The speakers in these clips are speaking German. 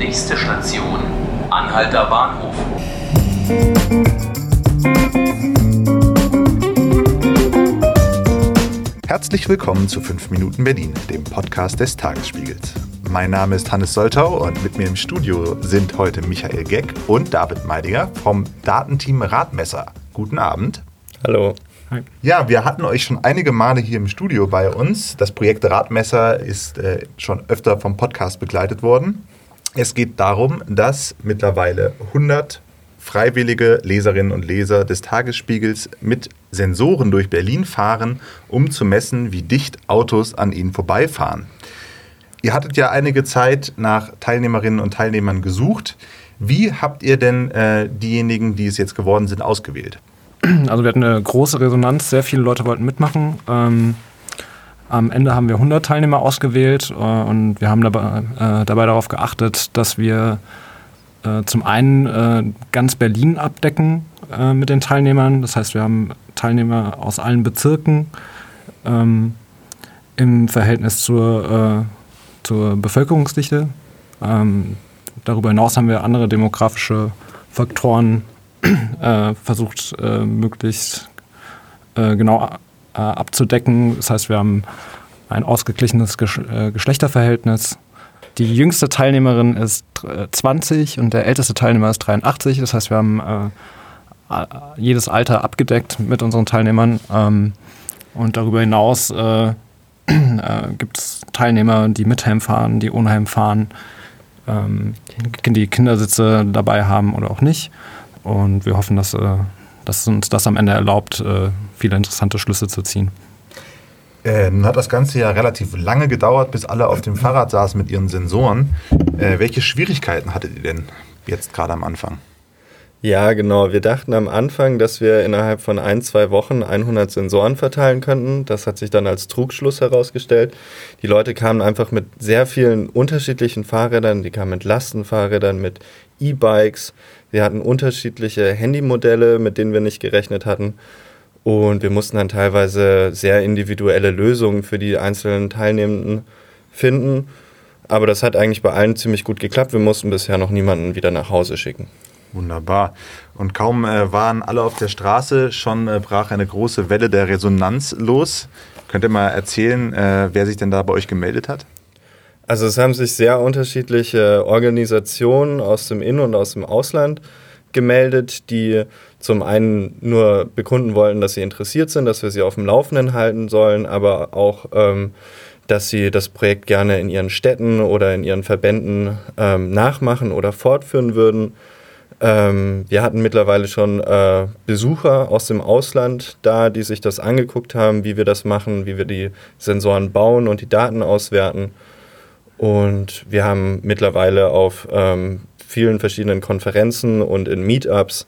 Nächste Station, Anhalter Bahnhof. Herzlich willkommen zu 5 Minuten Berlin, dem Podcast des Tagesspiegels. Mein Name ist Hannes Soltau und mit mir im Studio sind heute Michael Geck und David Meidinger vom Datenteam Radmesser. Guten Abend. Hallo. Hi. Ja, wir hatten euch schon einige Male hier im Studio bei uns. Das Projekt Radmesser ist äh, schon öfter vom Podcast begleitet worden. Es geht darum, dass mittlerweile 100 freiwillige Leserinnen und Leser des Tagesspiegels mit Sensoren durch Berlin fahren, um zu messen, wie dicht Autos an ihnen vorbeifahren. Ihr hattet ja einige Zeit nach Teilnehmerinnen und Teilnehmern gesucht. Wie habt ihr denn äh, diejenigen, die es jetzt geworden sind, ausgewählt? Also wir hatten eine große Resonanz, sehr viele Leute wollten mitmachen. Ähm, am Ende haben wir 100 Teilnehmer ausgewählt äh, und wir haben dabei, äh, dabei darauf geachtet, dass wir äh, zum einen äh, ganz Berlin abdecken äh, mit den Teilnehmern. Das heißt, wir haben Teilnehmer aus allen Bezirken ähm, im Verhältnis zur, äh, zur Bevölkerungsdichte. Ähm, darüber hinaus haben wir andere demografische Faktoren versucht, möglichst genau äh, abzudecken. Das heißt, wir haben ein ausgeglichenes Gesch äh, Geschlechterverhältnis. Die jüngste Teilnehmerin ist 20 und der älteste Teilnehmer ist 83. Das heißt, wir haben jedes Alter abgedeckt mit unseren Teilnehmern. Ähm, und darüber hinaus gibt es Teilnehmer, die mit Helm fahren, die ohne Helm fahren, ähm, die Kindersitze dabei haben oder auch nicht. Und wir hoffen, dass, äh, dass uns das am Ende erlaubt, äh, viele interessante Schlüsse zu ziehen. Äh, nun hat das Ganze ja relativ lange gedauert, bis alle auf dem Fahrrad saßen mit ihren Sensoren. Äh, welche Schwierigkeiten hattet ihr denn jetzt gerade am Anfang? Ja, genau. Wir dachten am Anfang, dass wir innerhalb von ein, zwei Wochen 100 Sensoren verteilen könnten. Das hat sich dann als Trugschluss herausgestellt. Die Leute kamen einfach mit sehr vielen unterschiedlichen Fahrrädern. Die kamen mit Lastenfahrrädern, mit E-Bikes. Wir hatten unterschiedliche Handymodelle, mit denen wir nicht gerechnet hatten. Und wir mussten dann teilweise sehr individuelle Lösungen für die einzelnen Teilnehmenden finden. Aber das hat eigentlich bei allen ziemlich gut geklappt. Wir mussten bisher noch niemanden wieder nach Hause schicken. Wunderbar. Und kaum äh, waren alle auf der Straße, schon äh, brach eine große Welle der Resonanz los. Könnt ihr mal erzählen, äh, wer sich denn da bei euch gemeldet hat? Also es haben sich sehr unterschiedliche Organisationen aus dem In- und aus dem Ausland gemeldet, die zum einen nur bekunden wollten, dass sie interessiert sind, dass wir sie auf dem Laufenden halten sollen, aber auch, ähm, dass sie das Projekt gerne in ihren Städten oder in ihren Verbänden ähm, nachmachen oder fortführen würden. Ähm, wir hatten mittlerweile schon äh, Besucher aus dem Ausland da, die sich das angeguckt haben, wie wir das machen, wie wir die Sensoren bauen und die Daten auswerten. Und wir haben mittlerweile auf ähm, vielen verschiedenen Konferenzen und in Meetups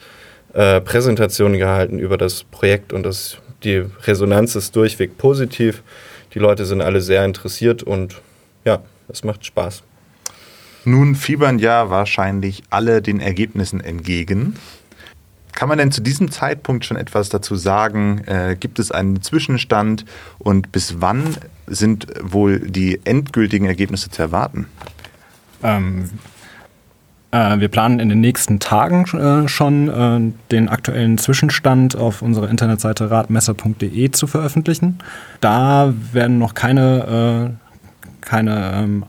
äh, Präsentationen gehalten über das Projekt und das, die Resonanz ist durchweg positiv. Die Leute sind alle sehr interessiert und ja, es macht Spaß. Nun fiebern ja wahrscheinlich alle den Ergebnissen entgegen. Kann man denn zu diesem Zeitpunkt schon etwas dazu sagen? Äh, gibt es einen Zwischenstand und bis wann sind wohl die endgültigen Ergebnisse zu erwarten? Ähm, äh, wir planen in den nächsten Tagen äh, schon äh, den aktuellen Zwischenstand auf unserer Internetseite radmesser.de zu veröffentlichen. Da werden noch keine, äh, keine ähm,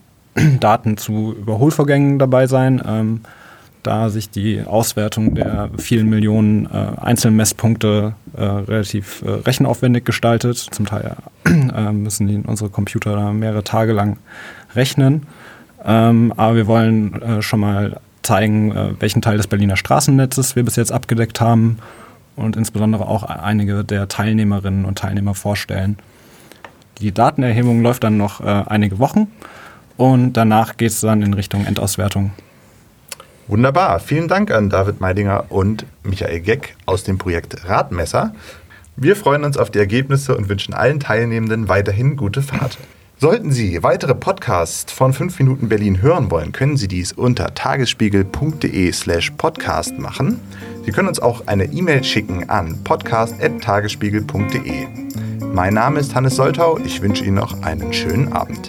Daten zu Überholvorgängen dabei sein, ähm, da sich die Auswertung der vielen Millionen äh, Einzelmesspunkte äh, relativ äh, rechenaufwendig gestaltet. Zum Teil äh, müssen die, unsere Computer mehrere Tage lang rechnen. Ähm, aber wir wollen äh, schon mal zeigen, äh, welchen Teil des Berliner Straßennetzes wir bis jetzt abgedeckt haben und insbesondere auch einige der Teilnehmerinnen und Teilnehmer vorstellen. Die Datenerhebung läuft dann noch einige Wochen und danach geht es dann in Richtung Endauswertung. Wunderbar. Vielen Dank an David Meidinger und Michael Geck aus dem Projekt Radmesser. Wir freuen uns auf die Ergebnisse und wünschen allen Teilnehmenden weiterhin gute Fahrt. Sollten Sie weitere Podcasts von 5 Minuten Berlin hören wollen, können Sie dies unter tagesspiegel.de/slash podcast machen. Sie können uns auch eine E-Mail schicken an podcast.tagesspiegel.de. Mein Name ist Hannes Soltau. Ich wünsche Ihnen noch einen schönen Abend.